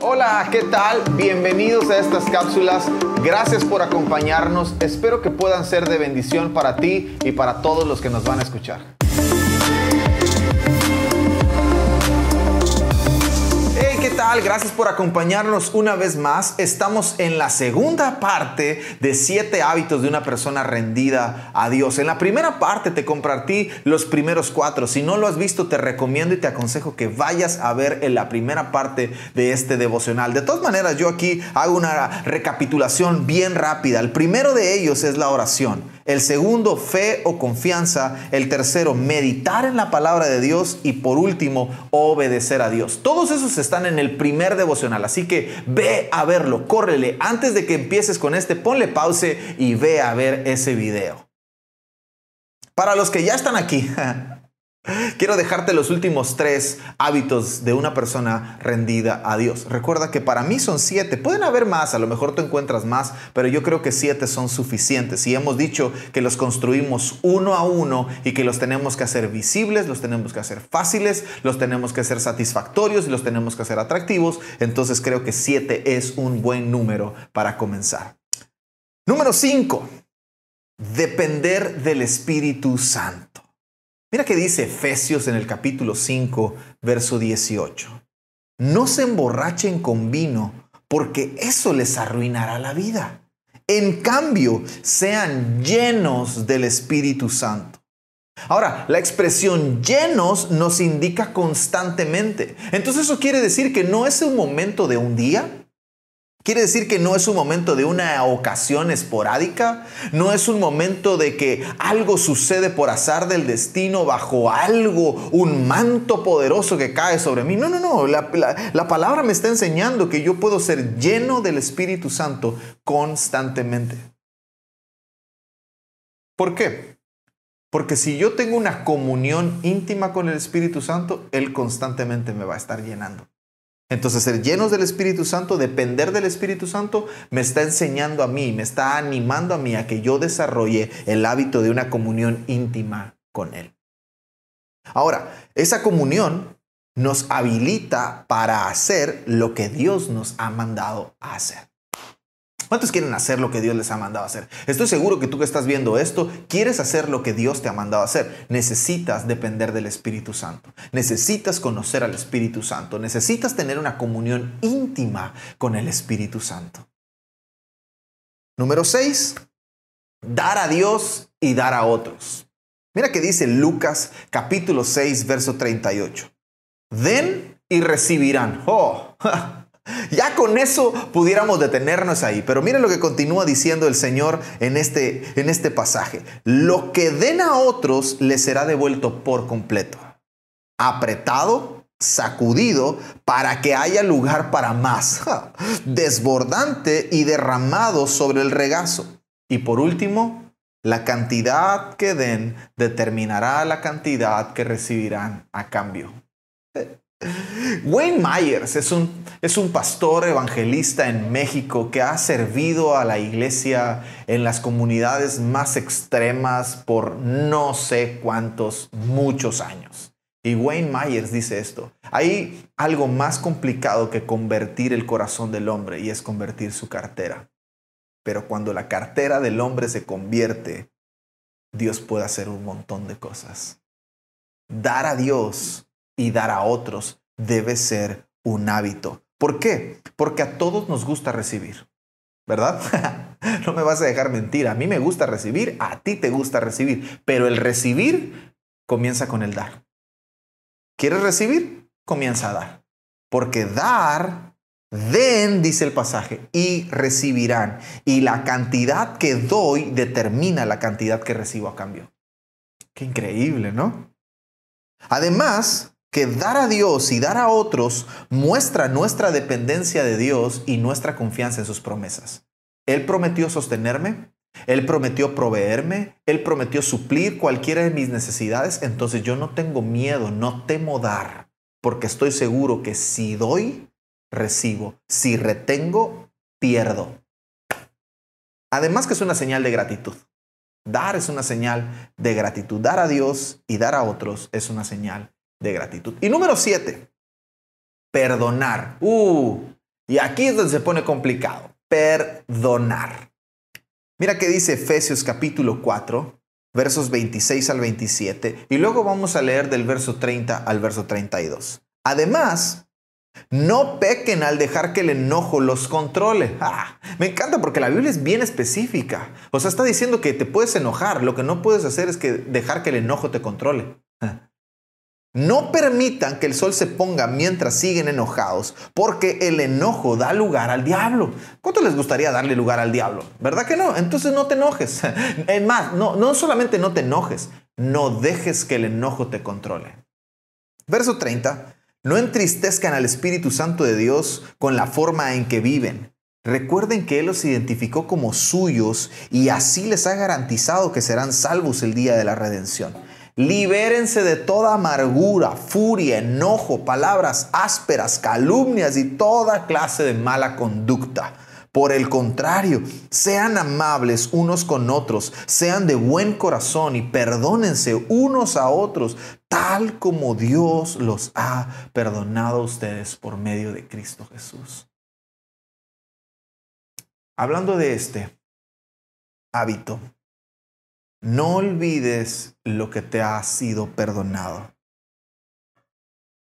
Hola, ¿qué tal? Bienvenidos a estas cápsulas. Gracias por acompañarnos. Espero que puedan ser de bendición para ti y para todos los que nos van a escuchar. Gracias por acompañarnos una vez más. Estamos en la segunda parte de siete hábitos de una persona rendida a Dios. En la primera parte te compartí los primeros cuatro. Si no lo has visto, te recomiendo y te aconsejo que vayas a ver en la primera parte de este devocional. De todas maneras, yo aquí hago una recapitulación bien rápida. El primero de ellos es la oración. El segundo, fe o confianza. El tercero, meditar en la palabra de Dios. Y por último, obedecer a Dios. Todos esos están en el primer devocional. Así que ve a verlo, córrele. Antes de que empieces con este, ponle pause y ve a ver ese video. Para los que ya están aquí, Quiero dejarte los últimos tres hábitos de una persona rendida a Dios. Recuerda que para mí son siete. Pueden haber más, a lo mejor tú encuentras más, pero yo creo que siete son suficientes. Y hemos dicho que los construimos uno a uno y que los tenemos que hacer visibles, los tenemos que hacer fáciles, los tenemos que hacer satisfactorios y los tenemos que hacer atractivos. Entonces creo que siete es un buen número para comenzar. Número cinco, depender del Espíritu Santo. Mira que dice Efesios en el capítulo 5, verso 18. No se emborrachen con vino, porque eso les arruinará la vida. En cambio, sean llenos del Espíritu Santo. Ahora, la expresión llenos nos indica constantemente. Entonces eso quiere decir que no es un momento de un día, Quiere decir que no es un momento de una ocasión esporádica, no es un momento de que algo sucede por azar del destino bajo algo, un manto poderoso que cae sobre mí. No, no, no, la, la palabra me está enseñando que yo puedo ser lleno del Espíritu Santo constantemente. ¿Por qué? Porque si yo tengo una comunión íntima con el Espíritu Santo, Él constantemente me va a estar llenando. Entonces, ser llenos del Espíritu Santo, depender del Espíritu Santo, me está enseñando a mí, me está animando a mí a que yo desarrolle el hábito de una comunión íntima con Él. Ahora, esa comunión nos habilita para hacer lo que Dios nos ha mandado a hacer. ¿Cuántos quieren hacer lo que Dios les ha mandado hacer? Estoy seguro que tú que estás viendo esto, quieres hacer lo que Dios te ha mandado hacer. Necesitas depender del Espíritu Santo. Necesitas conocer al Espíritu Santo. Necesitas tener una comunión íntima con el Espíritu Santo. Número 6. Dar a Dios y dar a otros. Mira que dice Lucas capítulo 6, verso 38. Den y recibirán. Oh, ya con eso pudiéramos detenernos ahí, pero miren lo que continúa diciendo el Señor en este, en este pasaje. Lo que den a otros les será devuelto por completo, apretado, sacudido, para que haya lugar para más, desbordante y derramado sobre el regazo. Y por último, la cantidad que den determinará la cantidad que recibirán a cambio. Wayne Myers es un, es un pastor evangelista en México que ha servido a la iglesia en las comunidades más extremas por no sé cuántos, muchos años. Y Wayne Myers dice esto, hay algo más complicado que convertir el corazón del hombre y es convertir su cartera. Pero cuando la cartera del hombre se convierte, Dios puede hacer un montón de cosas. Dar a Dios y dar a otros debe ser un hábito. ¿Por qué? Porque a todos nos gusta recibir, ¿verdad? no me vas a dejar mentir, a mí me gusta recibir, a ti te gusta recibir, pero el recibir comienza con el dar. ¿Quieres recibir? Comienza a dar. Porque dar, den, dice el pasaje, y recibirán. Y la cantidad que doy determina la cantidad que recibo a cambio. Qué increíble, ¿no? Además, que dar a Dios y dar a otros muestra nuestra dependencia de Dios y nuestra confianza en sus promesas. Él prometió sostenerme, Él prometió proveerme, Él prometió suplir cualquiera de mis necesidades, entonces yo no tengo miedo, no temo dar, porque estoy seguro que si doy, recibo, si retengo, pierdo. Además que es una señal de gratitud. Dar es una señal de gratitud. Dar a Dios y dar a otros es una señal de gratitud. Y número siete, perdonar. Uh, Y aquí es donde se pone complicado. Perdonar. Mira que dice Efesios capítulo 4, versos 26 al 27, y luego vamos a leer del verso 30 al verso 32. Además, no pequen al dejar que el enojo los controle. Ah, me encanta porque la Biblia es bien específica. O sea, está diciendo que te puedes enojar. Lo que no puedes hacer es que dejar que el enojo te controle. No permitan que el sol se ponga mientras siguen enojados, porque el enojo da lugar al diablo. ¿Cuánto les gustaría darle lugar al diablo? ¿Verdad que no? Entonces no te enojes. Es más, no, no solamente no te enojes, no dejes que el enojo te controle. Verso 30. No entristezcan al Espíritu Santo de Dios con la forma en que viven. Recuerden que Él los identificó como suyos y así les ha garantizado que serán salvos el día de la redención. Libérense de toda amargura, furia, enojo, palabras ásperas, calumnias y toda clase de mala conducta. Por el contrario, sean amables unos con otros, sean de buen corazón y perdónense unos a otros, tal como Dios los ha perdonado a ustedes por medio de Cristo Jesús. Hablando de este hábito, no olvides lo que te ha sido perdonado.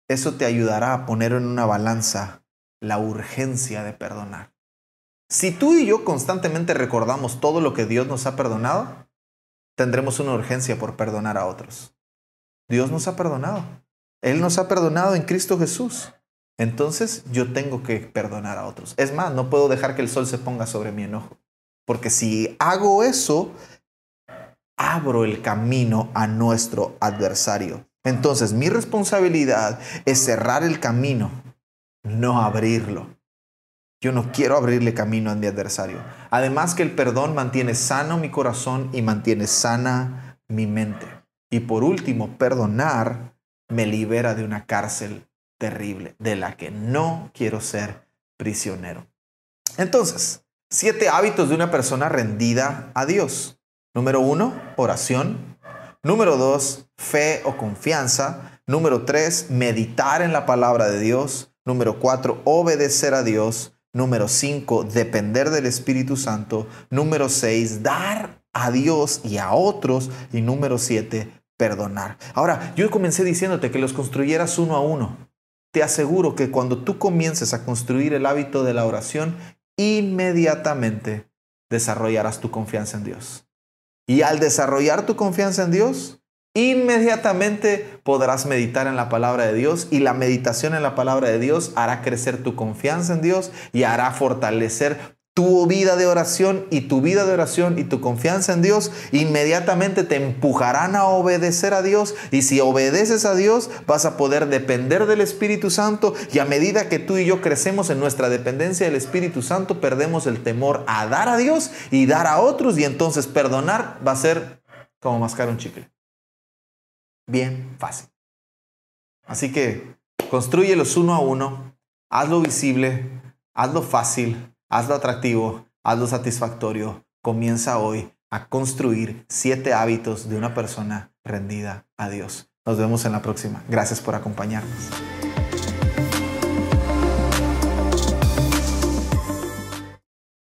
Eso te ayudará a poner en una balanza la urgencia de perdonar. Si tú y yo constantemente recordamos todo lo que Dios nos ha perdonado, tendremos una urgencia por perdonar a otros. Dios nos ha perdonado. Él nos ha perdonado en Cristo Jesús. Entonces yo tengo que perdonar a otros. Es más, no puedo dejar que el sol se ponga sobre mi enojo. Porque si hago eso, abro el camino a nuestro adversario. Entonces mi responsabilidad es cerrar el camino, no abrirlo. Yo no quiero abrirle camino a mi adversario. Además que el perdón mantiene sano mi corazón y mantiene sana mi mente. Y por último, perdonar me libera de una cárcel terrible de la que no quiero ser prisionero. Entonces, siete hábitos de una persona rendida a Dios. Número uno, oración. Número dos, fe o confianza. Número tres, meditar en la palabra de Dios. Número cuatro, obedecer a Dios. Número cinco, depender del Espíritu Santo. Número seis, dar a Dios y a otros. Y número siete, perdonar. Ahora, yo comencé diciéndote que los construyeras uno a uno. Te aseguro que cuando tú comiences a construir el hábito de la oración, inmediatamente desarrollarás tu confianza en Dios. Y al desarrollar tu confianza en Dios, inmediatamente podrás meditar en la palabra de Dios y la meditación en la palabra de Dios hará crecer tu confianza en Dios y hará fortalecer tu vida de oración y tu vida de oración y tu confianza en Dios inmediatamente te empujarán a obedecer a Dios. Y si obedeces a Dios vas a poder depender del Espíritu Santo. Y a medida que tú y yo crecemos en nuestra dependencia del Espíritu Santo perdemos el temor a dar a Dios y dar a otros. Y entonces perdonar va a ser como mascar un chicle. Bien fácil. Así que construyelos uno a uno, hazlo visible, hazlo fácil Hazlo atractivo, hazlo satisfactorio. Comienza hoy a construir siete hábitos de una persona rendida a Dios. Nos vemos en la próxima. Gracias por acompañarnos.